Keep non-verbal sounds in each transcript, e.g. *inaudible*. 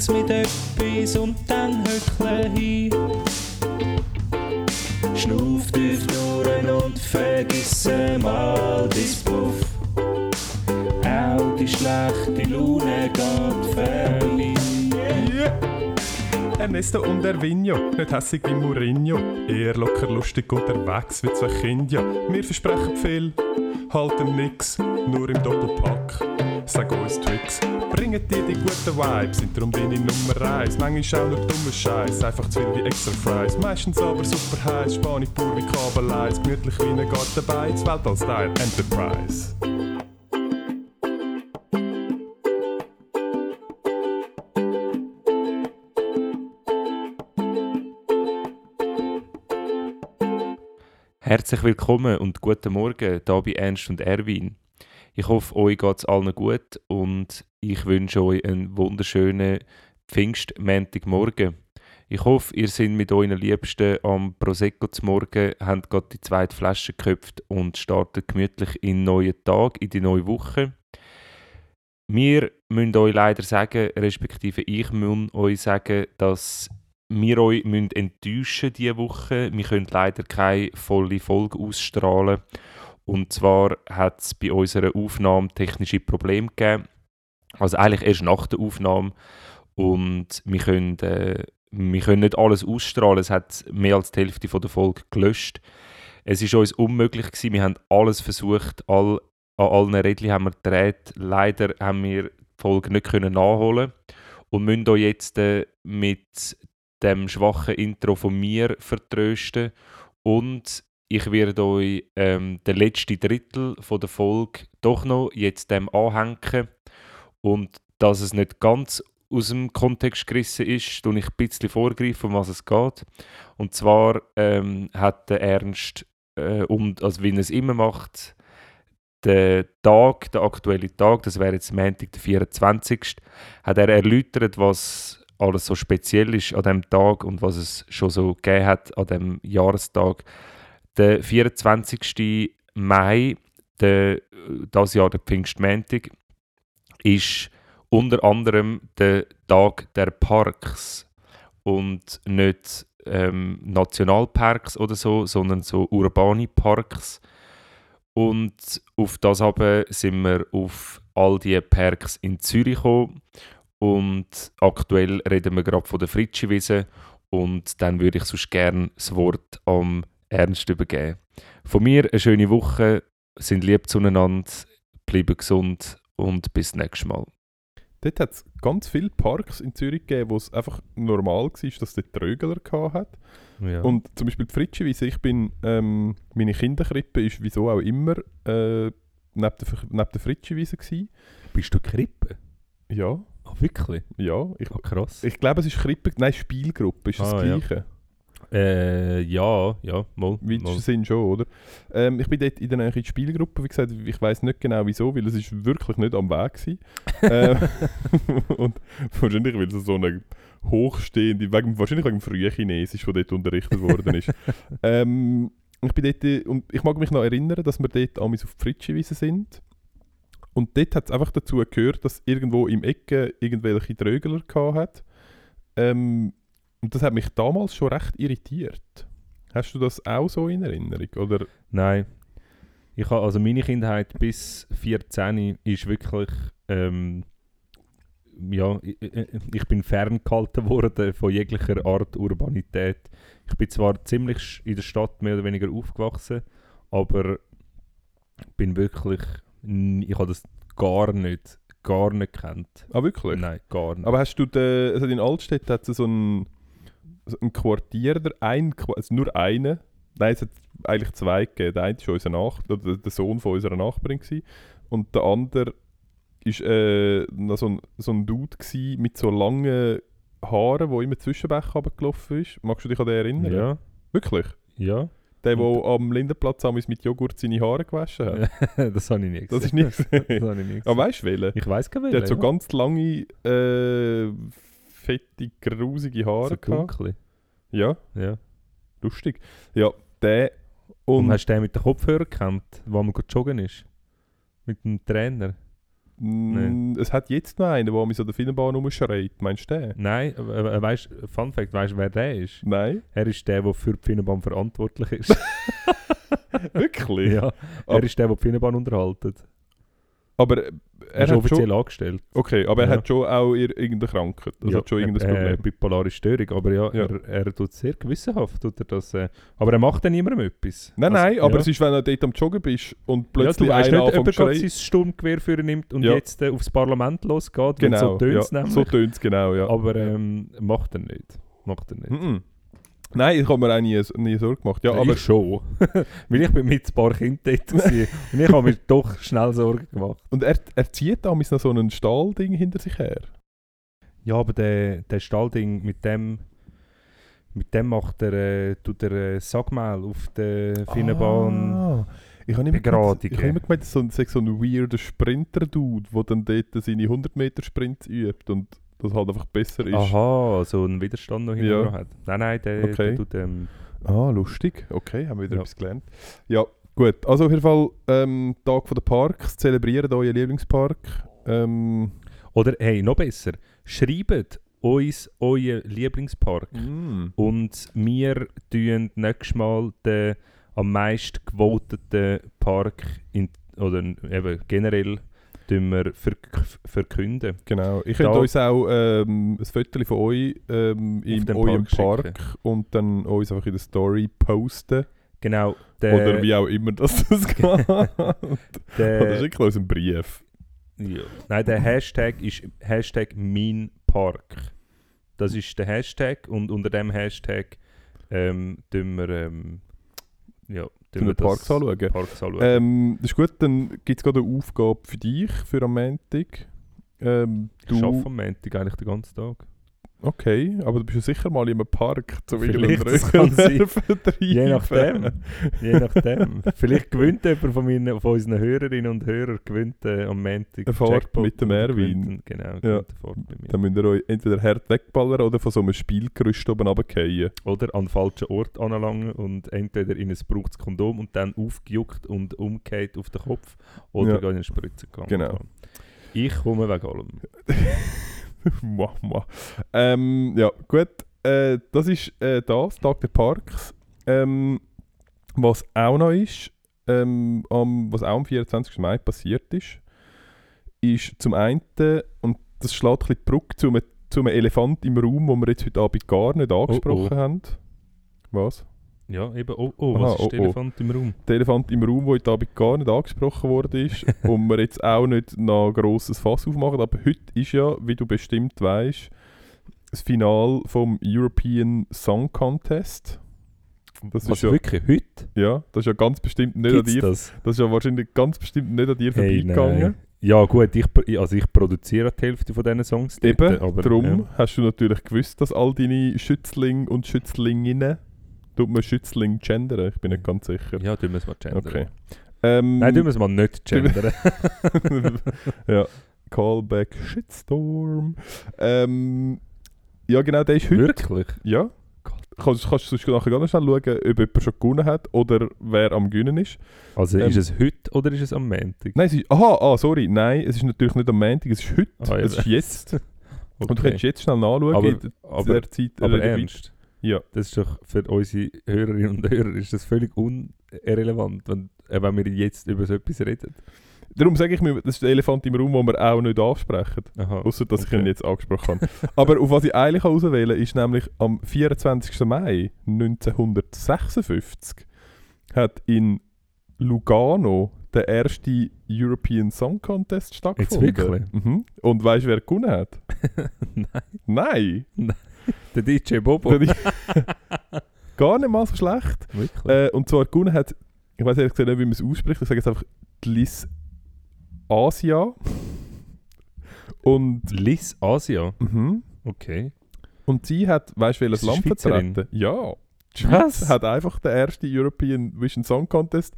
Füll's mit etwas und dann höckle hin. Schnuff tief durch und vergiss mal dein Puff. Auch die schlechte Laune geht verliehen. Ernesto und Ervinho, nicht hässig wie Mourinho. Eher locker lustig unterwegs wie zwei Kinder. Wir versprechen viel, halten nix, nur im Doppelpack. Sag uns Tricks, bringen dir die guten Vibes, sind darum deine Nummer 1. Manchmal auch nur dummer Scheiß, einfach zu viel wie extra Fries. Meistens aber super heiß, Spanisch pur wie Kabeleis, gemütlich wie ein Gartenbeiz, Weltall-Style Enterprise. Herzlich willkommen und guten Morgen hier bei Ernst und Erwin. Ich hoffe, euch geht es allen gut und ich wünsche euch einen wunderschönen Pfingstmontagmorgen. Ich hoffe, ihr seid mit euren Liebsten am Prosecco zum Morgen, habt gerade die zweite Flasche geköpft und startet gemütlich in den neuen Tag, in die neue Woche. Wir müssen euch leider sagen, respektive ich muss euch sagen, dass wir euch müssen enttäuschen diese Woche. Wir können leider keine volle Folge ausstrahlen. Und zwar hat es bei unserer Aufnahme technische Probleme gegeben. Also eigentlich erst nach der Aufnahme. Und wir können, äh, wir können nicht alles ausstrahlen. Es hat mehr als die Hälfte der Folge gelöscht. Es ist uns unmöglich gewesen. Wir haben alles versucht. All, an allen Rädchen haben wir gedreht. Leider haben wir die Folge nicht können nachholen und müssen euch jetzt äh, mit dem schwachen Intro von mir vertrösten und ich werde euch ähm, den letzten Drittel von der Folge doch noch jetzt dem anhängen und dass es nicht ganz aus dem Kontext gerissen ist, tue ich ein bisschen vorgreifen, um was es geht. Und zwar ähm, hat der Ernst, äh, um, also wie er es immer macht, den Tag, der aktuelle Tag, das wäre jetzt Montag, der 24., hat er erläutert, was alles so speziell ist an dem Tag und was es schon so gegeben hat an dem Jahrestag. Der 24. Mai, der, das Jahr der Pfingstmäntig, ist unter anderem der Tag der Parks und nicht ähm, Nationalparks oder so, sondern so urbane Parks. Und auf das aber sind wir auf all die Parks in Zürich gekommen und aktuell reden wir gerade von der Fritschi-Wiese und dann würde ich sonst gerne das Wort am Ernst übergeben. Von mir eine schöne Woche, sind lieb zueinander, bleiben gesund und bis nächstes Mal. Dort hat es ganz viele Parks in Zürich gegeben, wo es einfach normal war, dass der Trögler hat. Ja. Und zum Beispiel die Fritschi-Wiese, ich bin, ähm, meine Kinderkrippe ist wieso auch immer äh, neben der, neben der Fritschi-Wiese Bist du Krippe? Ja. Ah, wirklich? Ja. Ich, oh, krass. Ich glaube, es ist Krippe, nein, Spielgruppe, ist das ah, Gleiche? Ja. Äh, ja, ja, mal. Wie sind schon, oder? Ähm, ich bin dort in der Nähe in der Spielgruppe, wie gesagt, ich weiß nicht genau wieso, weil es ist wirklich nicht am Weg war. ähm, *laughs* und wahrscheinlich, weil es so eine hochstehende, wegen, wahrscheinlich wegen frühen Chinesisch, das dort unterrichtet worden ist. *laughs* ähm, ich bin dort, und ich mag mich noch erinnern, dass wir dort auf die Fritschi-Wiese sind. Und dort hat es einfach dazu gehört, dass irgendwo im Ecke irgendwelche Trögler hat. Ähm, und das hat mich damals schon recht irritiert. Hast du das auch so in Erinnerung? Oder? Nein. Ich habe, also meine Kindheit bis 14 ist wirklich ähm, ja, ich, ich bin ferngehalten *laughs* worden von jeglicher Art Urbanität. Ich bin zwar ziemlich in der Stadt mehr oder weniger aufgewachsen, aber bin wirklich ich habe das gar nicht, gar nicht kennt. Ah, wirklich? Nein, gar nicht. Aber hast du, den, also in Altstedt hat es so ein, so ein Quartier, der ein, also nur einen, nein, es hat eigentlich zwei gegeben. Der eine war unser Nach oder der Sohn von unserer Nachbarin gewesen, und der andere war äh, so, ein, so ein Dude mit so langen Haaren, der immer zwischen Bächen runtergelaufen ist. Magst du dich an den erinnern? Ja, Wirklich? ja. Der, der am Lindenplatz am mit Joghurt seine Haare gewaschen hat? *laughs* *laughs* das habe ich nie gesehen. Das ist nicht das gesehen. habe ich nie gesehen. Aber weißt du welchen? Ich weiß gar nicht. Der hat so ja. ganz lange, äh, fette, grusige Haare so dunkel. Ja, Ja. lustig. Ja, der Und, und... hast du den mit den Kopfhörern gekannt, wo man gerade joggen ist? Mit dem Trainer? Mm, Es hat jetzt noch einen, der mich so der Filmbahn rumschreit. Meinst du den? Nein, äh, weißt, Fun Fact, weißt du, wer der ist? Nein. Er ist der, der für die Finnenbahn verantwortlich ist. *laughs* Wirklich? *laughs* ja, er Aber- ist der, der die Finnenbahn unterhaltet. Aber äh, Er ist hat offiziell schon... angestellt. Okay, aber er Ja. hat schon auch ir- irgendeine Krankheit. Also hat schon irgendein äh, Problem. bipolare Störung, aber ja, Ja. Er, er tut sehr gewissenhaft. Tut er das, äh, aber er macht dann niemandem etwas. Nein, Also, nein, aber ja. es ist, wenn du dort am Joggen bist und ja, plötzlich du weißt nicht, ob er sein Sturmgewehr für nimmt und Ja. jetzt äh, aufs Parlament losgeht, Genau, so tönt es ja, nämlich. so tönt es genau, ja. aber ähm, macht er nicht. Macht er nicht. Mhm. Nein, ich habe mir auch nie, nie Sorge gemacht. Ja, Ja, aber ich schon. *laughs* Weil ich bin mit ein paar Kindern dort *laughs* und ich habe mir doch schnell Sorgen gemacht. und er, er zieht damals noch so ein Stahlding hinter sich her. Ja, aber der, der Stallding, mit dem, mit dem macht er, äh, tut er äh, Sackmehl auf der Finnenbahn. Ah, ich habe immer gemeint, ich habe immer gemeint, das so ein, so ein weirder Sprinter-Dude, der dann dort seine 100-Meter-Sprints übt und das halt einfach besser ist. Aha, so einen Widerstand noch hinten Ja. hat. Nein, nein, der, Okay. der tut ähm, Ah, lustig. Okay, haben wir wieder Ja. etwas gelernt. Ja, gut. Also auf jeden Fall ähm, Tag der Parks. Zelebriert euren Lieblingspark. Ähm, Oder hey, noch besser, schreibt uns euren Lieblingspark. mm. Und wir tun nächstes Mal den am meist gewoteten Park in, oder eben generell tun wir verk verkünden. Genau. Ich könnte uns auch ähm, ein Foto von euch ähm, in eurem Park Park, und dann uns einfach in der Story posten. Genau. Der, Oder wie auch immer das, *laughs* das geht. Oder der, schickt uns einen Brief. ja. Nein, der Hashtag ist Hashtag mein Park. Das ist der Hashtag und unter dem Hashtag ähm, tun wir, ähm, ja, Tun wir Parks anschauen. Parks anschauen. Ähm, das ist gut, dann gibt es gerade eine Aufgabe für dich, für am Montag. Ähm, ich arbeite du, am Montag eigentlich den ganzen Tag. Okay, aber du bist ja sicher mal in einem Park zum Vielleicht, das kann sein. Je nachdem. Je nachdem. Vielleicht gewinnt jemand von, meinen, von unseren Hörerinnen und Hörern gewinnt, äh, am Montag Eine Fahrt mit dem Erwin. Genau, Ja. eine Fahrt bei mir. Dann müsst ihr euch entweder hart wegballern oder von so einem Spielgerüst oben runterfallen. Oder an den falschen Ort anlangen und entweder in ein gebrauchtes Kondom und dann aufgejuckt und umgekehrt auf den Kopf oder Ja. in eine Spritze gegangen. Genau. Ich komme wegen allem. *laughs* *laughs* Mach mal. Ähm, ja, gut. Äh, das ist äh, das, Tag der Parks. Ähm, was auch noch ist, ähm, am, was auch am 24. Mai passiert ist, ist zum einen, und das schlägt ein bisschen die Brücke zu einem, zu einem Elefant im Raum, wo wir jetzt heute Abend gar nicht angesprochen haben. Was? Ja, eben. Oh, oh, Aha, was ist oh, der oh. Elefant im Raum? Der Elefant im Raum, der heute Abend gar nicht angesprochen worden ist *laughs* und wir jetzt auch nicht noch ein grosses Fass aufmachen. Aber heute ist ja, wie du bestimmt weißt, das Finale vom European Song Contest. Das was, ist ja, wirklich? Heute? ja, das ist ja ganz bestimmt nicht Gibt's an dir. das? Das ist ja wahrscheinlich ganz bestimmt nicht an dir Hey, vorbeigegangen. Ja gut, ich, also ich produziere die Hälfte von diesen Songs. dort, Eben, aber, darum ja. hast du natürlich gewusst, dass all deine Schützlinge und Schützlinginnen, tut man Schützling gendern? Ich bin nicht ganz sicher. Ja, tun wir es mal gendern. Okay. Ähm, Nein, tun wir es mal nicht gendern. *laughs* ja. Callback Shitstorm. Ähm, ja, genau, der ist heute. Wirklich? Ja. Kannst, kannst du nachher ganz schnell schauen, ob jemand schon gewonnen hat oder wer am Gewinnen ist. Also Ähm, ist es heute oder ist es am Montag? Nein, es ist. Aha, ah, sorry. Nein, es ist natürlich nicht am Montag, es ist heute. Ah, es ist jetzt. *laughs* Und du Okay. kannst jetzt schnell nachschauen. Aber- in der- aber, Zeit, aber ernst? Ja. Das ist doch für unsere Hörerinnen und Hörer ist das völlig unirrelevant, wenn, äh, wenn wir jetzt über so etwas reden. Darum sage ich mir, das ist der Elefant im Raum, den wir auch nicht ansprechen. Außer dass ich okay. ihn jetzt angesprochen habe. Aber auf was ich eigentlich auswählen kann, ist nämlich am 24. Mai 1956 hat in Lugano der erste European Song Contest stattgefunden. Jetzt wirklich? Mhm. Und weißt du, wer gewonnen hat? *laughs* Nein, Nein! *laughs* der DJ Bobo. *laughs* Gar nicht mal so schlecht. Äh, und zwar gewonnen hat, ich weiß ehrlich gesagt nicht, wie man es ausspricht, ich sage jetzt einfach Liz Asia. Und Liz Asia. mhm. Okay. Und sie hat, weißt du, welches Land vertreten? Ja. Die? Schweiz hat einfach den ersten European Vision Song Contest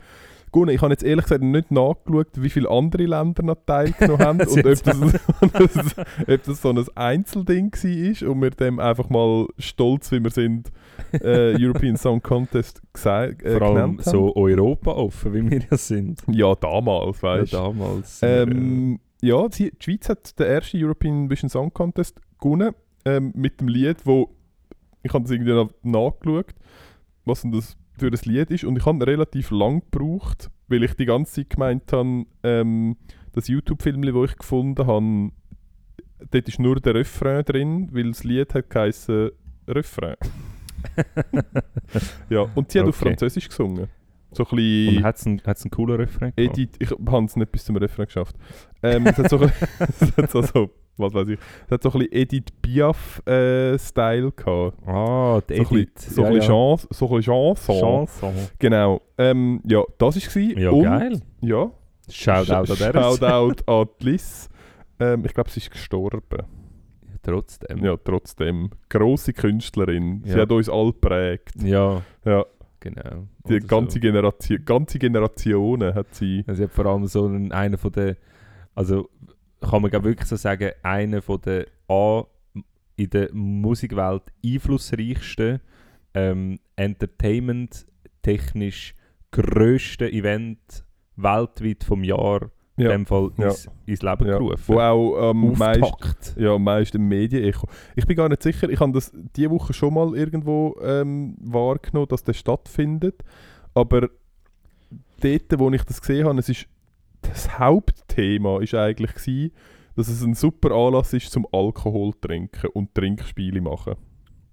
gewonnen. Ich habe jetzt ehrlich gesagt nicht nachgeschaut, wie viele andere Länder noch teilgenommen haben *laughs* *laughs* und ob das, ob das so ein Einzelding war und wir dem einfach mal stolz, wie wir sind, äh, European Song Contest gesagt, äh, Vor allem so Europa offen, wie wir ja sind. Ja, damals, Ja, weißt du. damals. Ähm, ja, sie, die Schweiz hat den ersten European Vision Song Contest gewonnen ähm, mit dem Lied, wo ich habe das irgendwie nachgeschaut, was denn das für ein Lied ist und ich habe relativ lang gebraucht, weil ich die ganze Zeit gemeint habe, ähm, das YouTube-Film, das ich gefunden habe, dort ist nur der Refrain drin, weil das Lied hat geheißen Refrain. *laughs* ja, und sie hat auf Okay. Französisch gesungen. So ein Und hat es einen, einen coolen Refrain gehabt? Edith, ich habe es nicht bis zum Refrain geschafft. Ähm, es hat so, *laughs* es hat so, so, was weiß ich, es hat so ein bisschen Edith Piaf-Style gehabt. Ah, die So ein Edith. bisschen, so ja, ein bisschen ja. Chance, so ein bisschen Chanson. Chanson. Genau. Ähm, ja, das war es. Ja, Und, geil. Ja. Shoutout an der Shoutout an Liz. Ähm, ich glaube, sie ist gestorben. Trotzdem. Ja, trotzdem. Grosse Künstlerin. Sie Ja. hat uns alle geprägt. Ja, Ja, genau. die Oder ganze, so. Generation, ganze Generationen hat sie. Also, sie hat vor allem so einen, einer von den, also kann man glaub wirklich so sagen, einer von den A, in der Musikwelt einflussreichsten, ähm, entertainment-technisch grössten Event weltweit vom Jahr in Ja. dem Fall Ja. ins, ins Leben Ja. gerufen. Wo auch am meisten Auftakt. Ja, meisten Medienecho. Ich bin gar nicht sicher, ich habe das diese Woche schon mal irgendwo ähm, wahrgenommen, dass das stattfindet. Aber dort, wo ich das gesehen habe, es ist, das Hauptthema ist eigentlich gewesen, dass es ein super Anlass ist zum Alkohol trinken und Trinkspiele machen.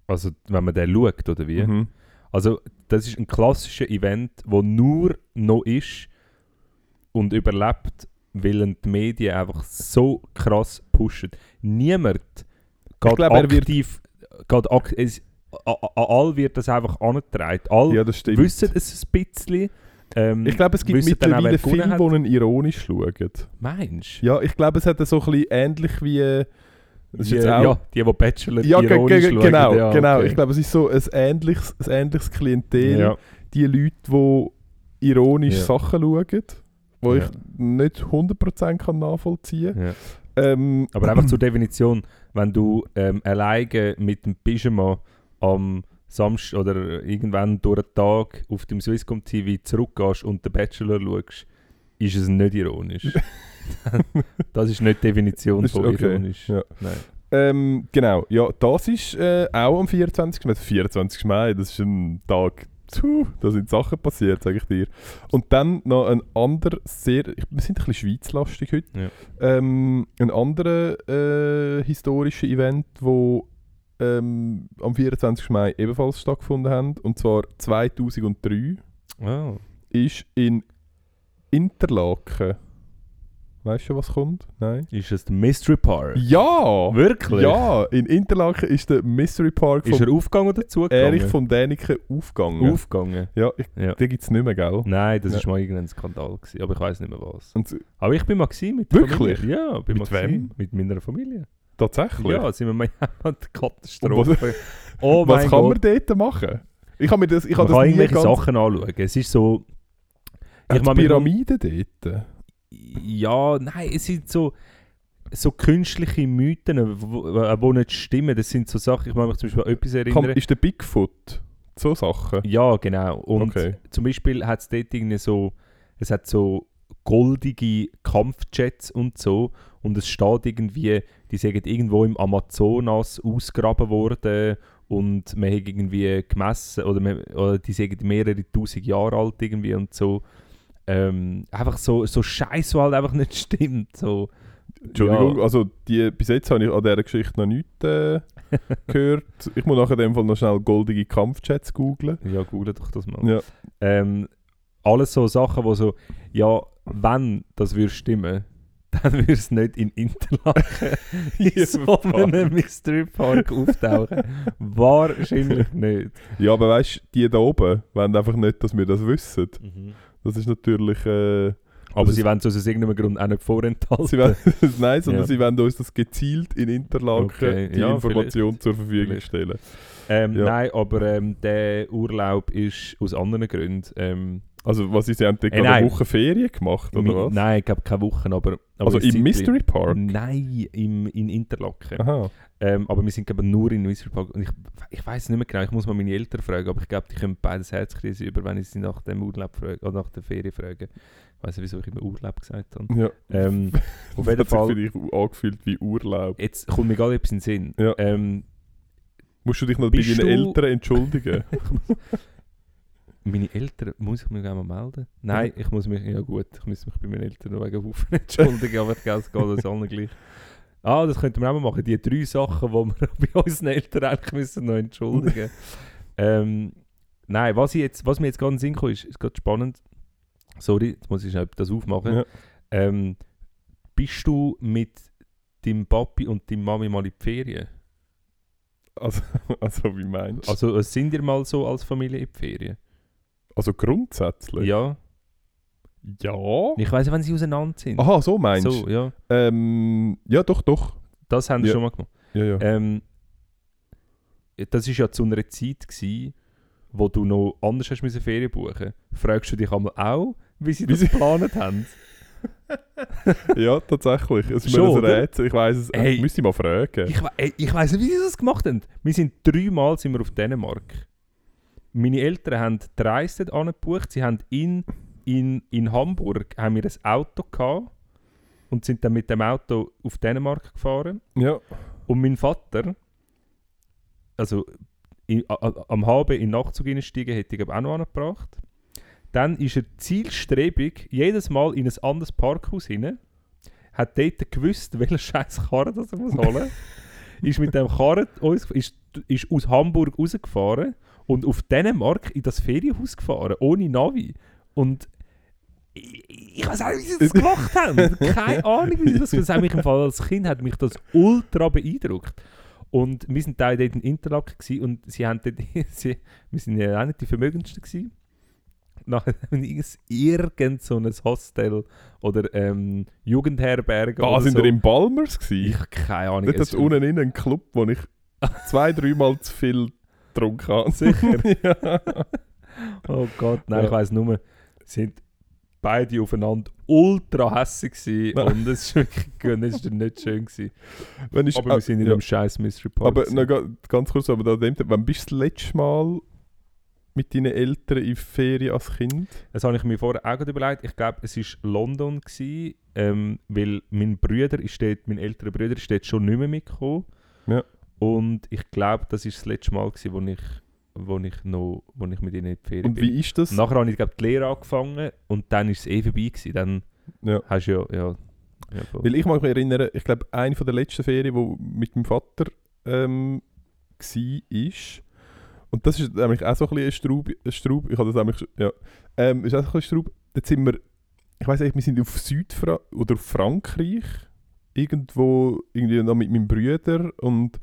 Also wenn man den schaut, oder wie? Mhm. Also das ist ein klassischer Event, wo nur noch ist und überlebt, weil die Medien einfach so krass pushen. Niemand geht wird- aktiv, geht ak es, a- a- an all wird das einfach angetragen. Alle Ja, das stimmt. wissen es ein bisschen. Ähm, ich glaube, es gibt mittlerweile Filme, hat. die ihn ironisch schauen. Meinst Ja, ich glaube, es hat so ein bisschen ähnlich wie... äh, Die, ja, die, die Bachelor Ja, ironisch schauen. genau, ja, genau. okay. Ich glaube, es ist so ein ähnliches, ein ähnliches Klientel. ja. Die Leute, die ironisch Ja. Sachen schauen, wo ich nicht 100% kann nachvollziehen kann. Ähm, Aber einfach *clears throat* zur Definition, wenn du ähm, alleine mit dem Pyjama am Samstag oder irgendwann durch den Tag auf dem Swisscom TV zurückgehst und den Bachelor schaust, ist es nicht ironisch. *laughs* das ist nicht die Definition ist von okay, ironisch. ja. Ähm, genau, ja, das ist äh, auch am 24. Mai. 24. Mai, das ist ein Tag, puh, da sind Sachen passiert, sage ich dir. Und dann noch ein anderer, sehr, wir sind ein bisschen schweizlastig heute, Ja. ähm, ein anderer äh, historischer Event, wo ähm, am 24. Mai ebenfalls stattgefunden hat, und zwar 2003. Oh. ist in Interlaken. Weißt du, schon, was kommt? Nein? Ist es der Mystery Park? Ja! Wirklich? Ja! In Interlaken ist der Mystery Park Ist er aufgegangen oder zugegangen? Erich von Däniken aufgegangen. Aufgegangen? Ja, ich, Ja. den gibt es nicht mehr, gell? Nein, das Ja. ist mal irgendein Skandal gewesen, aber ich weiß nicht mehr was. Und, Aber ich bin mal mit Wirklich? Familie. Ja, bin Mit mal wem? Mit meiner Familie. Tatsächlich? Ja, sind wir mal *laughs* der Und Katastrophe. oh was kann Gott. man dort machen? Ich habe mir das, ich man habe kann das nie irgendwelche ganz... Sachen anschauen. Es ist so... Hat mag mich- Pyramiden dort? Ja, nein, es sind so, so künstliche Mythen, die nicht stimmen. Das sind so Sachen, ich mag mich zum Beispiel an etwas erinnern. Kann, ist der Bigfoot? So Sachen? Ja, genau. Und Okay. zum Beispiel hat es dort irgendwie so, es hat so goldige Kampfjets und so und es steht irgendwie, die sagen irgendwo im Amazonas ausgraben worden und man hat irgendwie gemessen oder, man, oder die sagen mehrere tausend Jahre alt irgendwie und so. Ähm, einfach so, so Scheiß, was halt einfach nicht stimmt. So, Entschuldigung, Ja. also die, bis jetzt habe ich an dieser Geschichte noch nichts äh, *laughs* gehört. Ich muss nachher in dem Fall noch schnell goldige Kampfchats googlen. Ja, google doch das mal. Ja. Ähm, alles so Sachen, wo so, ja, wenn das würde stimmen, *laughs* dann würde es nicht in Interlaken *laughs* in so einem Mystery Park auftauchen. Wahrscheinlich nicht. Ja, aber weißt du, die da oben wollen einfach nicht, dass wir das wissen. Mhm. Das ist natürlich. Äh, Aber sie wollen es aus irgendeinem Grund auch nicht vorenthalten. Sie wollen, *laughs* nein, sondern Ja. sie wollen uns das gezielt in Interlaken Okay, die ja, Information zur Verfügung Vielleicht. stellen. Ähm, Ja. Nein, aber ähm, der Urlaub ist aus anderen Gründen. Ähm, Also was, sie haben dort nein. eine Woche Ferien gemacht, oder mi- was? Nein, ich glaube keine Wochen, aber... aber also im Mystery Park? Nein, im, in Interlaken. Ähm, aber wir sind glaube nur in Mystery Park. Und ich, ich weiß nicht mehr genau, ich muss mal meine Eltern fragen, aber ich glaube, die können beides Herzkrise über, wenn ich sie nach dem Urlaub frage, oder nach der Ferien frage. Ich weiß nicht, wieso ich immer Urlaub gesagt habe. Ja. Ähm, *laughs* auf Das jeden hat sich Fall, vielleicht angefühlt wie Urlaub. jetzt kommt mir gerade etwas in den Sinn. Ja. Ähm, Musst du dich noch bei deinen Eltern entschuldigen? *laughs* *laughs* meine Eltern, muss ich mich gerne mal melden? Nein, ich muss mich, ja gut, ich muss mich bei meinen Eltern noch wegen Haufen *laughs* entschuldigen, aber ich glaube, es geht uns allen gleich. Ah, das könnten wir auch mal machen, die drei Sachen, die wir *laughs* bei unseren Eltern eigentlich müssen noch entschuldigen *laughs* ähm, Nein, was, ich jetzt, was mir jetzt gerade in den Sinn kam, ist, ist gerade spannend. Sorry, jetzt muss ich schnell das aufmachen. Ja. Ähm, bist du mit deinem Papi und deiner Mami mal in die Ferien? Also, also wie meinst du? Also äh, sind ihr mal so als Familie in die Ferien? Also grundsätzlich? Ja. Ja. Ich weiß nicht, wenn sie auseinander sind. Aha, so meinst du? So, ja. Ähm, ja, doch, doch. Das haben sie Ja. schon mal gemacht. Ja, ja. Ähm, das war ja zu einer Zeit, gewesen, wo du noch anders hast müssen Ferien buchen Fragst du dich einmal auch, wie sie Wie *laughs* das sie- geplant haben? *laughs* ja, tatsächlich. Es ist Schon, mir ein? Rätsel. Ich weiss es. Hey. Ich müsste ich mal fragen. Ich, ey, ich weiß nicht, wie sie das gemacht haben. Wir sind dreimal sind wir auf Dänemark. Meine Eltern haben die Reise angebucht. Sie haben in, in, in Hamburg haben wir ein Auto gehabt und sind dann mit dem Auto auf Dänemark gefahren. ja. Und mein Vater, also i- a- am HB in Nachtzug einsteigen, hätte ich auch noch angebracht. Dann ist er zielstrebig jedes Mal in ein anderes Parkhaus hinein, hat dort gewusst, *laughs* welchen scheiß Karren das er muss holen *laughs* ist mit dem Karren uns, ist, ist aus Hamburg rausgefahren und auf Dänemark in das Ferienhaus gefahren, ohne Navi. Und ich, ich weiß auch nicht, wie sie das gemacht haben. Keine *laughs* Ahnung, wie sie das gemacht haben. Mich im Fall als Kind hat mich das ultra beeindruckt. Und wir sind da dort in Interlaken gewesen und sie haben dort, *laughs* sie, wir sind ja auch nicht die Vermögendsten gewesen. Nachher haben wir irgend- so ein Hostel oder ähm, Jugendherberge Ah, sind so. wir im Balmers Ich gewesen? habe keine Ahnung. Dort hat unten innen einen Club, wo ich zwei, dreimal zu viel getrunken habe. Sicher? *laughs* ja. *laughs* Oh Gott, nein, Ja. ich weiss nur, sind beide aufeinander ultra hässig gewesen Nein. und es ist wirklich es ist nicht schön gewesen. Wenn ich, Aber wir sind in ja. einem scheiß Mystery Park. Aber ga- ganz kurz, aber da dem, wann bist du das letzte Mal mit deinen Eltern in Ferien als Kind? Das habe ich mir vorher auch überlegt. Ich glaube, es war London, gewesen, ähm, weil mein Bruder ist dort, mein älterer Bruder ist dort schon nicht mehr mitgekommen. Ja. Und ich glaube, das war das letzte Mal, gewesen, wo, ich, wo, ich noch, wo ich mit ihnen in die Ferien Und bin. wie ist das? Nachher habe ich glaube die Lehre angefangen und dann ist es eh vorbei gewesen. Dann Ja. hast du ja... ja, ja. Weil ich mag mich erinnern, ich glaube, eine von der letzten Ferien, wo mit meinem Vater ähm, war, ist, und das ist nämlich auch so ein bisschen ein Straub, ein Straub ich habe das nämlich, schon- ja, ähm, ist auch so ein bisschen Straub, dort sind wir, ich weiß nicht, wir sind auf Südfra oder auf Frankreich, irgendwo, irgendwie noch mit meinem Bruder und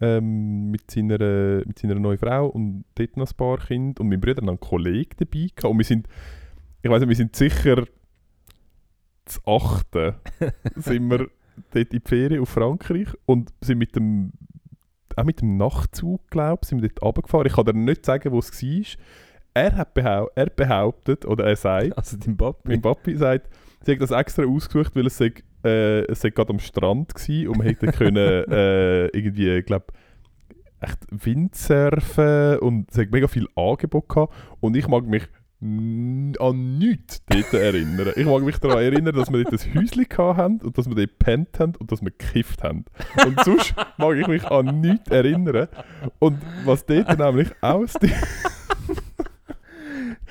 ähm, mit, seiner, mit seiner neuen Frau und dort noch ein paar Kinder und mein Bruder hat einen Kollegen dabei gehabt und wir sind, ich weiß nicht, wir sind sicher das achte *laughs* sind wir dort in die Ferien auf Frankreich und sind mit dem auch mit dem Nachtzug, glaube ich, sind wir dort runtergefahren. Ich kann dir nicht sagen, wo es war. Er, hat behau er behauptet, oder er sagt, Also dein Papi. mein Papi sagt, sie hat das extra ausgesucht, weil es sei, äh, es sei gerade am Strand war und man hätte können *laughs* äh, irgendwie, glaube echt Windsurfen und es hat mega viel Angebot gehabt und ich mag mich an nichts dort erinnern. Ich mag mich daran erinnern, dass wir dort ein Häuschen hatten und dass wir dort gepennt haben und dass wir gekifft haben. Und sonst mag ich mich an nichts erinnern. Und was dort nämlich aus *laughs*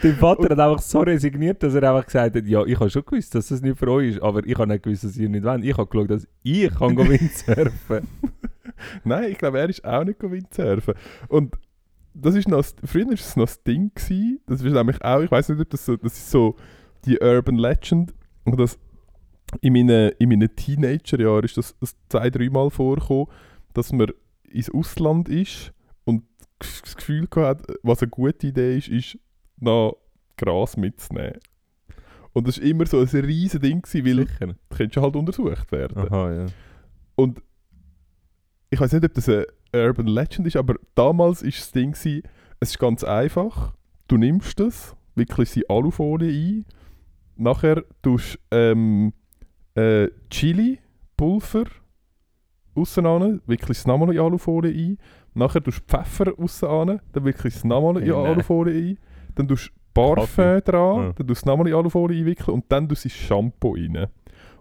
Dein Vater hat einfach so resigniert, dass er einfach gesagt hat, ja, ich habe schon gewusst, dass das nicht für euch ist, aber ich habe nicht gewusst, dass ihr nicht wollt. Ich habe geschaut, dass ich kann Windsurfen *laughs* Nein, ich glaube, er ist auch nicht Windsurfen. Und das ist noch, früher war es noch das Ding. Gewesen. Das ist nämlich auch, ich weiß nicht, ob das so, das ist so die Urban Legend. Und das in meinen, in meinen Teenagerjahren ist das, das zwei, dreimal vorgekommen, dass man ins Ausland ist und das Gefühl gehabt hat, was eine gute Idee ist, ist, noch Gras mitzunehmen. Und das war immer so ein riesen Ding, gewesen, weil Sicher. du könntest halt untersucht werden. Aha, ja. Und ich weiß nicht, ob das eine Urban Legend ist, aber damals war das Ding, gewesen, es ist ganz einfach. Du nimmst das, wickelst die Alufolie ein, nachher tust du ähm, äh, Chili-Pulver aussen an, wickelst es nochmal in Alufolie ein, nachher tust du Pfeffer aussen an, dann wickelst es nochmal in nein. Alufolie ein, dann tust du Parfum dran, Ja. dann tust du es nochmal in Alufolie einwickeln und dann tust du Shampoo rein.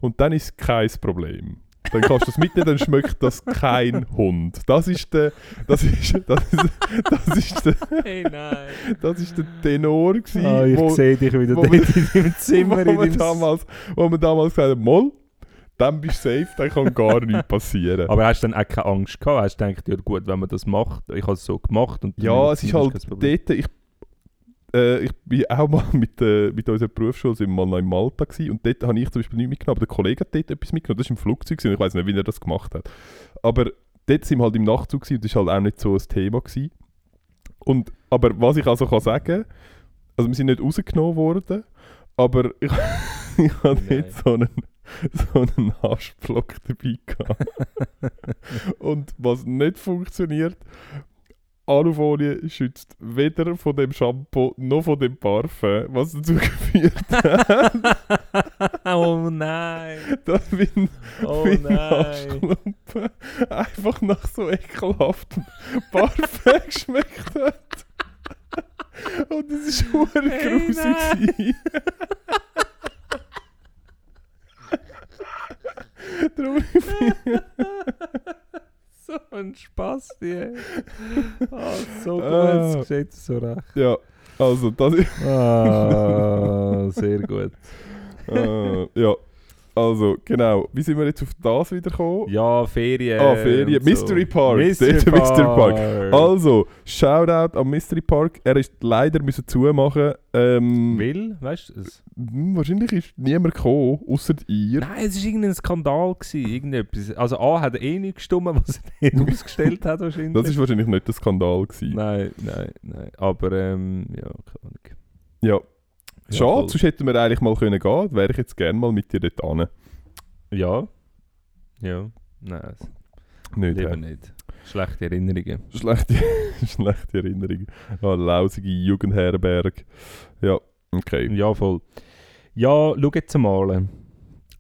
Und dann ist es kein Problem. Dann kannst du das mitnehmen, dann schmeckt das kein Hund. Das ist der, das ist, das ist, das ist der, Hey, nein. das ist der Tenor gewesen, Ah, ich wo, sehe dich wieder wo dort wir- in deinem *laughs* Zimmer. wo, in damals, wo wir damals gesagt haben, Moll, dann bist du safe, dann kann gar nichts passieren. Aber hast du dann auch keine Angst gehabt? Hast du gedacht, ja gut, wenn man das macht, ich habe es so gemacht und ja, es ist halt dort, ich, äh, ich bin auch mal *laughs* mit, äh, mit unserer Berufsschule sind mal noch in Malta gewesen, und dort habe ich zum Beispiel nichts mitgenommen, aber der Kollege hat dort etwas mitgenommen, das war im Flugzeug, gewesen, ich weiß nicht, wie er das gemacht hat. Aber dort sind wir halt im Nachtzug gewesen, und das war halt auch nicht so ein Thema. Gewesen. Und, aber was ich also kann sagen, also wir sind nicht rausgenommen worden, aber *laughs* ich, ich habe Nein. dort so einen, *laughs* so einen Haschblock dabei gehabt. und was nicht funktioniert, Alufolie schützt weder von dem Shampoo noch von dem Parfum, was dazu geführt hat, *laughs* oh nein. dass mein, Oh mein nein. Arschklumpen einfach nach so ekelhaftem Parfum *laughs* geschmeckt hat. Und es war hure Hey, grusig. nein. *laughs* gewesen. *laughs* So ein Spaß, die. Ah, so *laughs* gut, Ah. es steht so recht. ja, also das ist... Ah, sehr gut. äh, ja, also genau. Wie sind wir jetzt auf das wieder gekommen? Ja, Ferien. Ah, Ferien. und so. Mystery Park. Mystery *laughs* Dort Mystery Park. Park. Also, Shoutout am Mystery Park. Er ist leider müssen zumachen. Ähm, Will, weißt du? es- hm, wahrscheinlich ist niemand gekommen, außer ihr. Nein, es war irgendein Skandal. Gewesen, irgendetwas. Also A hat eh nicht gestimmt, was er *laughs* nicht ausgestellt hat wahrscheinlich. Das ist wahrscheinlich nicht der Skandal gewesen. Nein, nein, nein. Aber ähm, ja, keine Ahnung. Ja. Ja, Schade, voll. sonst hätten wir eigentlich mal können gehen. Wäre ich jetzt gerne mal mit dir dort hin. Ja. Ja. Nein, Nicht, lieber hä? nicht. Schlechte Erinnerungen. Schlechte, *laughs* schlechte Erinnerung. Ah, lausige Jugendherberg. Ja, okay. Ja, voll. Ja, schau jetzt mal.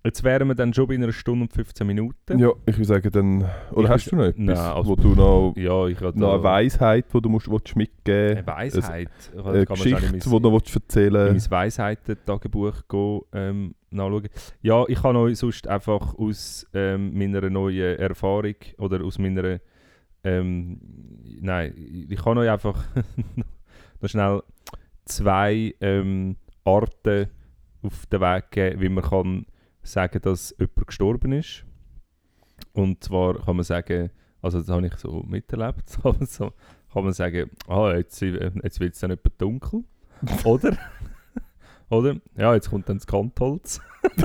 Jetzt wären wir dann schon bei einer Stunde und 15 Minuten. Ja, ich würde sagen, dann. Oder Ich hast du noch etwas, Nein, also- wo du noch, Ja, ich noch eine Weisheit, die du musst, willst mitgeben Eine Weisheit. Eine wahrscheinlich Geschichte, die du noch willst in erzählen mein Weisheiten-Tagebuch gehen, ähm, nachschauen. Ja, ich kann euch sonst einfach aus ähm, meiner neuen Erfahrung oder aus meiner. Ähm, nein, ich kann euch einfach *laughs* noch schnell zwei ähm, Arten auf den Weg geben, wie man kann sagen, dass jemand gestorben ist. Und zwar kann man sagen, also das habe ich so miterlebt, *laughs* so kann man sagen, ah, jetzt, jetzt wird es dann etwa dunkel. *laughs* Oder? Oder? Ja, jetzt kommt dann das Kantholz. *laughs*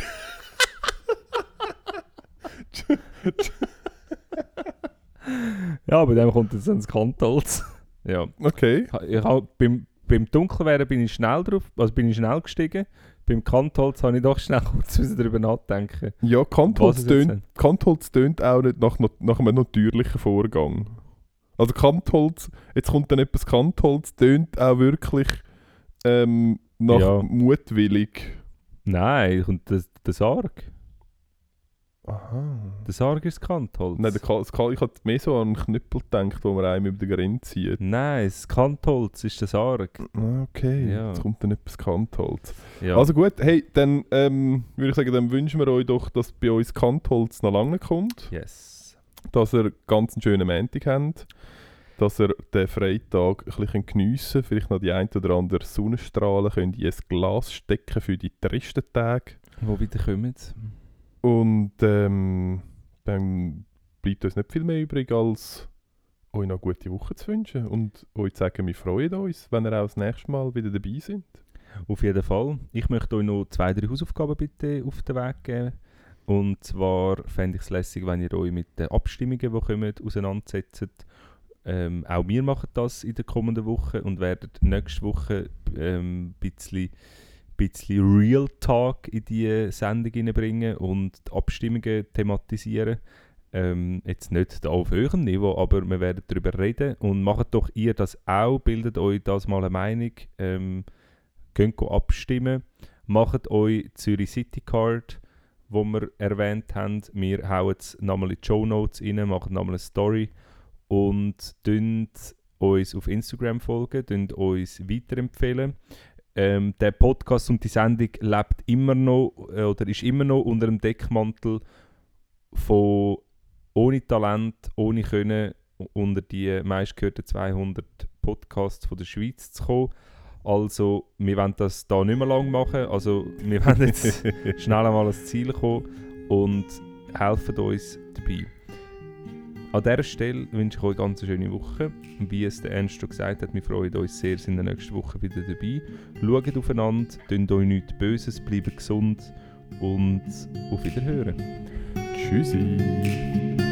ja, bei dem kommt jetzt dann das Kantholz. ja. Okay. Ich hab, beim, beim Dunkelwerden bin ich schnell drauf, also bin ich schnell gestiegen. Beim Kantholz habe ich doch schnell *laughs* kurz darüber nachdenken. Ja, Kantholz tönt, Kantholz tönt auch nicht nach, nach einem natürlichen Vorgang. Also Kantholz, jetzt kommt dann etwas Kantholz, tönt auch wirklich ähm, nach Ja. mutwillig. Nein, kommt der, der Sarg. Aha. Der Sarg ist das Kantholz. Nein, der Ka das Ka ich habe mehr so an einen Knüppel gedacht, wo man einem über den Grenze zieht. Nein, das Kantholz ist der Sarg. Ah, Okay, Ja. jetzt kommt dann etwas Kantholz. Ja. Also gut, hey, dann ähm, würde ich sagen, dann wünschen wir euch doch, dass bei uns Kantholz noch lange kommt. yes. dass ihr ganz einen schönen Montag habt, dass ihr den Freitag ein bisschen geniessen könnt, vielleicht noch die ein oder andere Sonnenstrahlen könnt in ein Glas stecken für die tristen Tage. Wo wieder kommen? Und ähm, dann bleibt uns nicht viel mehr übrig, als euch noch eine gute Woche zu wünschen und euch zu sagen, wir freuen uns, wenn ihr auch das nächste Mal wieder dabei sind. Auf jeden Fall. Ich möchte euch noch zwei, drei Hausaufgaben bitte auf den Weg geben. Und zwar fände ich es lässig, wenn ihr euch mit den Abstimmungen, die kommen, auseinandersetzt. Ähm, auch wir machen das in der kommenden Woche und werden nächste Woche ähm, ein bisschen, bisschen Real Talk in die Sendung hineinbringen und die Abstimmungen thematisieren. Ähm, jetzt nicht auf eurem Niveau, aber wir werden darüber reden. Und macht doch ihr das auch, bildet euch das mal eine Meinung, ähm, könnt abstimmen, macht euch Zürich City Card, wo wir erwähnt haben, wir hauen es nochmal in die Show Notes rein, machen nochmal eine Story. Und uns auf Instagram folgen, uns weiterempfehlen. Ähm, der Podcast und die Sendung lebt immer noch äh, oder ist immer noch unter dem Deckmantel von ohne Talent, ohne Können unter die meistgehörten 200 Podcasts von der Schweiz zu kommen. Also, wir wollen das da nicht mehr lang machen. Also, wir *laughs* wollen jetzt schnell einmal ans Ziel kommen und helfen uns dabei. An dieser Stelle wünsche ich euch eine ganz schöne Woche. Und wie es der Ernst gesagt hat, wir freuen uns sehr, sind in der nächsten Woche wieder dabei. Schaut aufeinander, tut euch nichts Böses, bleibt gesund und auf Wiederhören. Tschüssi.